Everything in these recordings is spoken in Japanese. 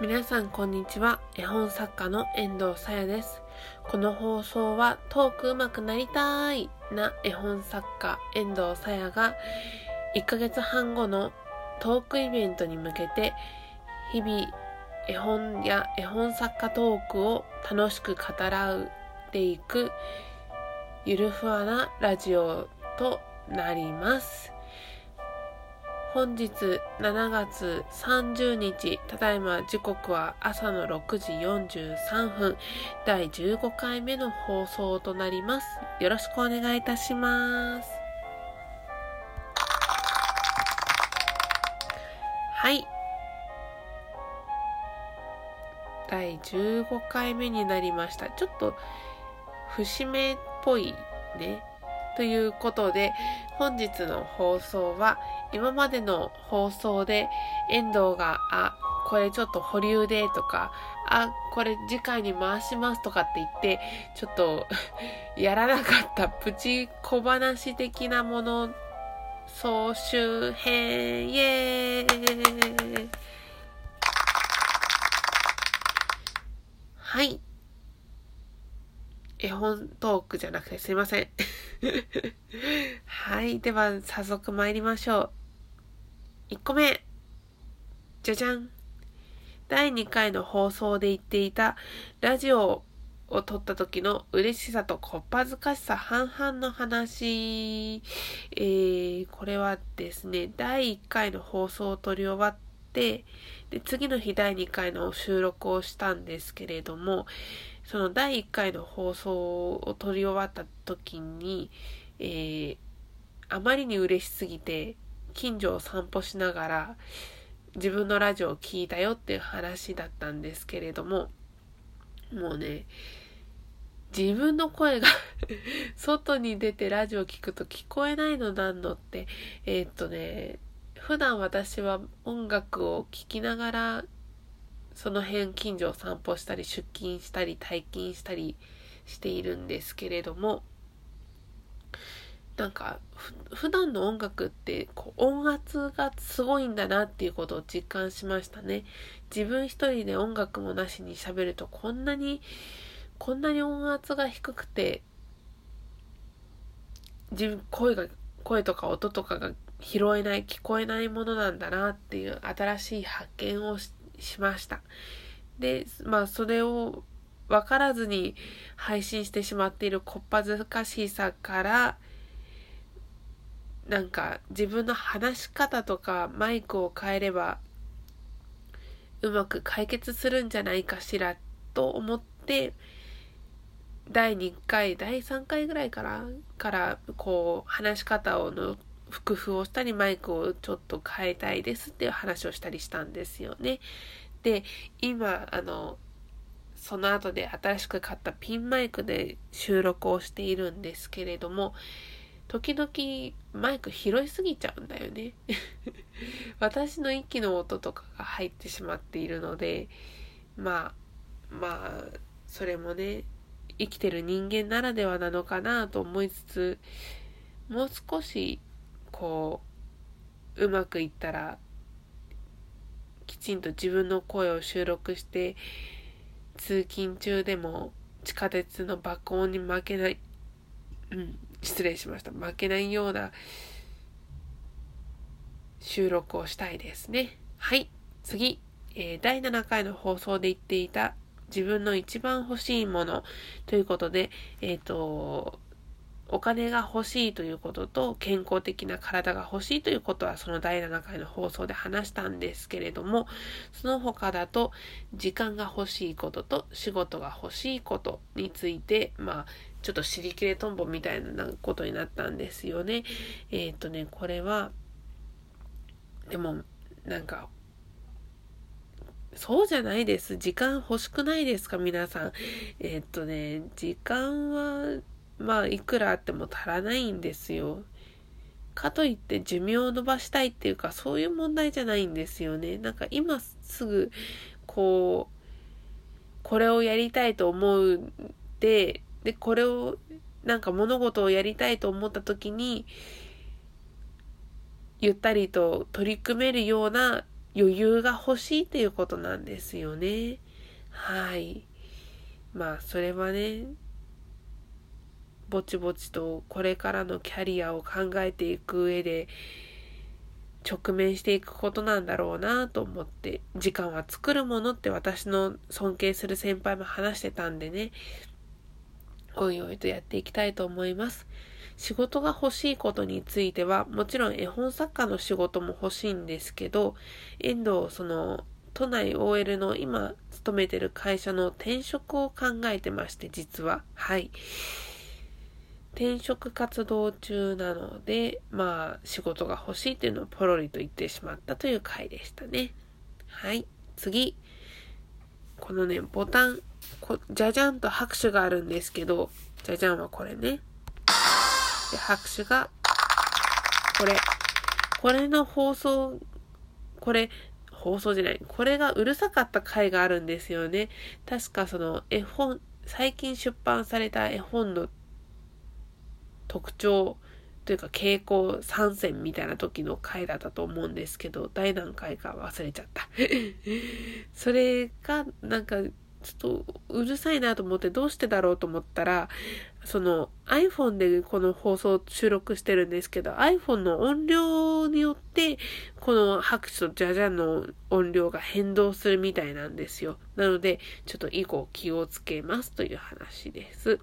皆さんこんにちは。絵本作家の遠藤さやです。この放送はトーク上手くなりたいな絵本作家遠藤さやが1ヶ月半後のトークイベントに向けて日々絵本や絵本作家トークを楽しく語らうていくゆるふわなラジオとなります。本日7月30日、ただいま時刻は朝の6時43分、第15回目の放送となります。よろしくお願いいたします。はい。第15回目になりました。ちょっと節目っぽいね。ということで、本日の放送は、今までの放送で、遠藤が、あ、これちょっと保留でとか、あ、これ次回に回しますとかって言って、ちょっと やらなかったプチ小話的なもの、総集編、イエーイはい。絵本トークじゃなくてすいません。はい。では、早速参りましょう。1個目。じゃじゃん。第2回の放送で言っていたラジオを撮った時の嬉しさとこっぱずかしさ半々の話。えー、これはですね、第1回の放送を撮り終わって、で、次の日第2回の収録をしたんですけれども、その第1回の放送を撮り終わった時に、えー、あまりに嬉しすぎて、近所を散歩しながら、自分のラジオを聞いたよっていう話だったんですけれども、もうね、自分の声が 外に出てラジオ聞くと聞こえないのなんのって、えー、っとね、普段私は音楽を聴きながらその辺近所を散歩したり出勤したり退勤したりしているんですけれどもなんか普段の音楽ってこう音圧がすごいんだなっていうことを実感しましたね。自分一人で音楽もなしに喋るとこんなにこんなに音圧が低くて自分声が声とか音とかが拾えない聞こえないものなんだなっていう新しい発見をししました。で、まあそれを分からずに配信してしまっているこっぱずかしさからなんか自分の話し方とかマイクを変えればうまく解決するんじゃないかしらと思って第2回第3回ぐらいからからこう話し方をの工夫をしたりマイクをちょっと変えたいですっていう話をしたりしたんですよね。で、今、あの、その後で新しく買ったピンマイクで収録をしているんですけれども、時々マイク拾いすぎちゃうんだよね。私の息の音とかが入ってしまっているので、まあ、まあ、それもね、生きてる人間ならではなのかなと思いつつ、もう少しこううまくいったらきちんと自分の声を収録して通勤中でも地下鉄の爆音に負けない、うん、失礼しました。負けないような収録をしたいですね。はい、次、えー、第7回の放送で言っていた自分の一番欲しいものということで、えっ、ー、と、お金が欲しいということと健康的な体が欲しいということはその第7回の放送で話したんですけれどもその他だと時間が欲しいことと仕事が欲しいことについてまあちょっと尻切れトンボみたいなことになったんですよね。えっ、とねこれはでもなんかそうじゃないです。時間欲しくないですか？皆さん。えっ、とね、時間はまあいくらあっても足らないんですよ。かといって寿命を伸ばしたいっていうかそういう問題じゃないんですよね。なんか今すぐこうこれをやりたいと思うででこれをなんか物事をやりたいと思った時にゆったりと取り組めるような余裕が欲しいということなんですよね。はい。まあ、それはね、ぼちぼちとこれからのキャリアを考えていく上で直面していくことなんだろうなと思って時間は作るものって私の尊敬する先輩も話してたんでねおいおいとやっていきたいと思います。仕事が欲しいことについてはもちろん絵本作家の仕事も欲しいんですけど遠藤その都内 OL の今勤めてる会社の転職を考えてまして実は。はい。転職活動中なので、まあ、仕事が欲しいというのをポロリと言ってしまったという回でしたね。はい。次。このね、ボタン、こじゃじゃんと拍手があるんですけど、じゃじゃんはこれね。で、拍手が、これ。これの放送、これ、放送じゃない。これがうるさかった回があるんですよね。確かその絵本、最近出版された絵本の特徴というか傾向参戦みたいな時の回だったと思うんですけど、第何回か忘れちゃった。それがなんかちょっとうるさいなと思ってどうしてだろうと思ったら、その iPhone でこの放送収録してるんですけど、iPhone の音量によって、この拍手とジャジャの音量が変動するみたいなんですよ。なので、ちょっと以降気をつけますという話です。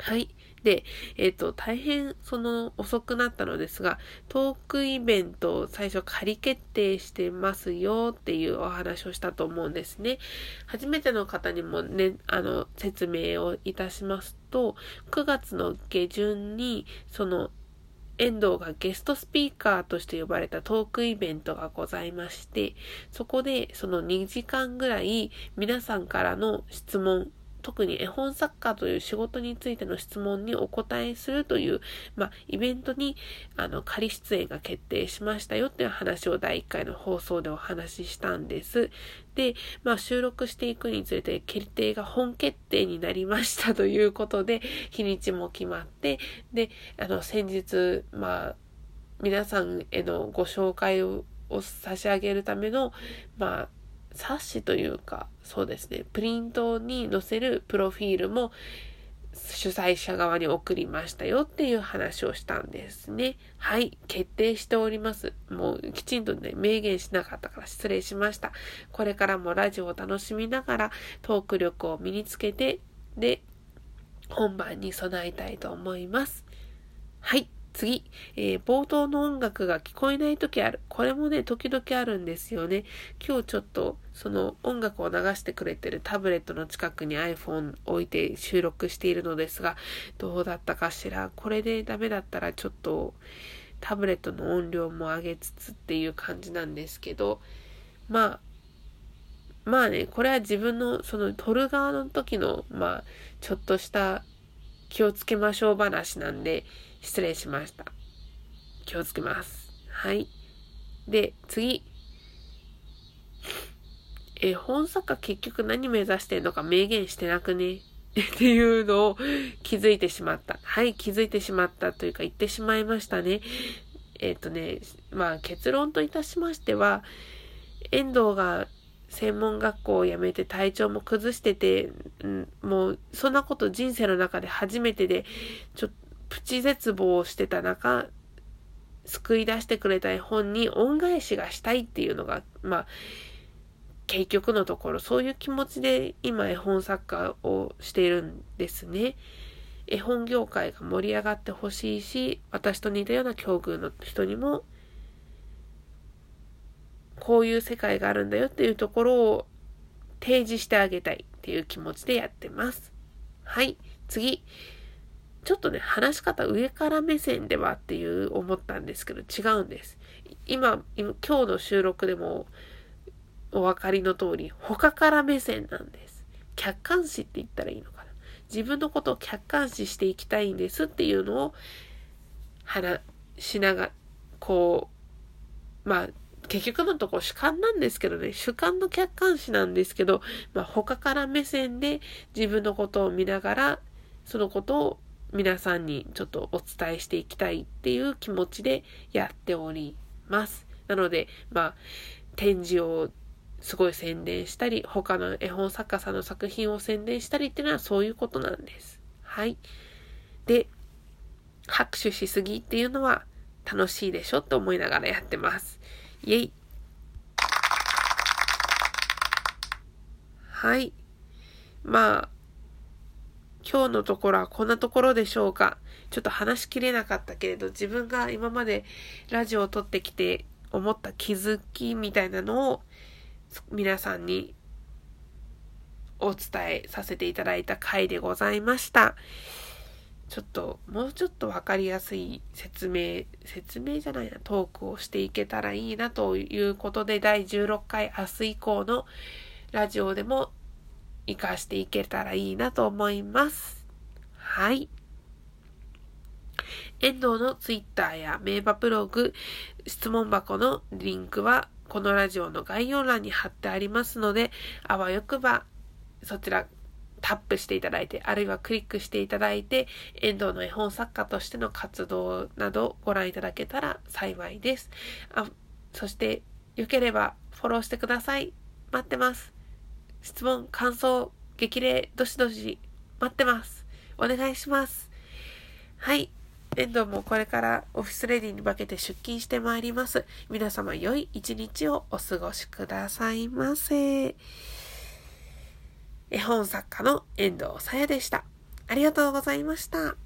はい。で、えっ、ー、と、大変その遅くなったのですが、トークイベントを最初仮決定してますよっていうお話をしたと思うんですね。初めての方にもね、あの、説明をいたしますと、9月の下旬に、その、遠藤がゲストスピーカーとして呼ばれたトークイベントがございまして、そこでその2時間ぐらい皆さんからの質問特に絵本作家という仕事についての質問にお答えするという、まあ、イベントに、あの、仮出演が決定しましたよっていう話を第1回の放送でお話ししたんです。で、まあ、収録していくにつれて決定が本決定になりましたということで、日にちも決まって、で、あの、先日、まあ、皆さんへのご紹介を差し上げるための、まあ、冊子というか、そうですね、プリントに載せるプロフィールも主催者側に送りましたよっていう話をしたんですね。はい、決定しております。もうきちんとね、明言しなかったから失礼しました。これからもラジオを楽しみながらトーク力を身につけて、で、本番に備えたいと思います。はい。次、えー、冒頭の音楽が聞こえない時ある。これもね、時々あるんですよね。今日ちょっと、その音楽を流してくれてるタブレットの近くに iPhone 置いて収録しているのですが、どうだったかしら？これでダメだったらちょっと、タブレットの音量も上げつつっていう感じなんですけど、まあ、まあね、これは自分の、その撮る側の時の、まあ、ちょっとした気をつけましょう話なんで、失礼しました。気をつけます。はい。で、次。え、本作家結局何目指してんのか明言してなくね？っていうのを気づいてしまった。はい、気づいてしまったというか言ってしまいましたね。えっ、ー、とね、まあ結論といたしましては、遠藤が専門学校を辞めて体調も崩してて、うん、もうそんなこと人生の中で初めてで、ちょっプチ絶望してた中、救い出してくれた絵本に恩返しがしたいっていうのが、まあ、結局のところ、そういう気持ちで今絵本作家をしているんですね。絵本業界が盛り上がってほしいし、私と似たような境遇の人にも、こういう世界があるんだよっていうところを提示してあげたいっていう気持ちでやってます。はい、次。ちょっとね、話し方上から目線ではっていう思ったんですけど違うんです。今、今今日の収録でもお分かりの通り、他から目線なんです。客観視って言ったらいいのかな。自分のことを客観視していきたいんですっていうのを話しながら、こう、まあ、結局のとこ主観なんですけどね、主観の客観視なんですけど、まあ他から目線で自分のことを見ながら、そのことを皆さんにちょっとお伝えしていきたいっていう気持ちでやっております。なので、まあ、展示をすごい宣伝したり、他の絵本作家さんの作品を宣伝したりっていうのはそういうことなんです。はい。で、拍手しすぎっていうのは楽しいでしょって思いながらやってます。イェイ。はい。まあ、今日のところはこんなところでしょうか。ちょっと話しきれなかったけれど、自分が今までラジオを撮ってきて思った気づきみたいなのを皆さんにお伝えさせていただいた回でございました。ちょっと、もうちょっとわかりやすい説明、説明じゃないな、トークをしていけたらいいなということで、第16回明日以降のラジオでも活かしていけたらいいなと思います。はい。遠藤のツイッターや名馬ブログ、質問箱のリンクはこのラジオの概要欄に貼ってありますので、あわよくばそちらタップしていただいて、あるいはクリックしていただいて、遠藤の絵本作家としての活動などご覧いただけたら幸いです。あそして、よければフォローしてください。待ってます。質問、感想、激励、どしどし待ってます。お願いします。はい。遠藤もこれからオフィスレディに化けて出勤してまいります。皆様良い一日をお過ごしくださいませ。絵本作家の遠藤さやでした。ありがとうございました。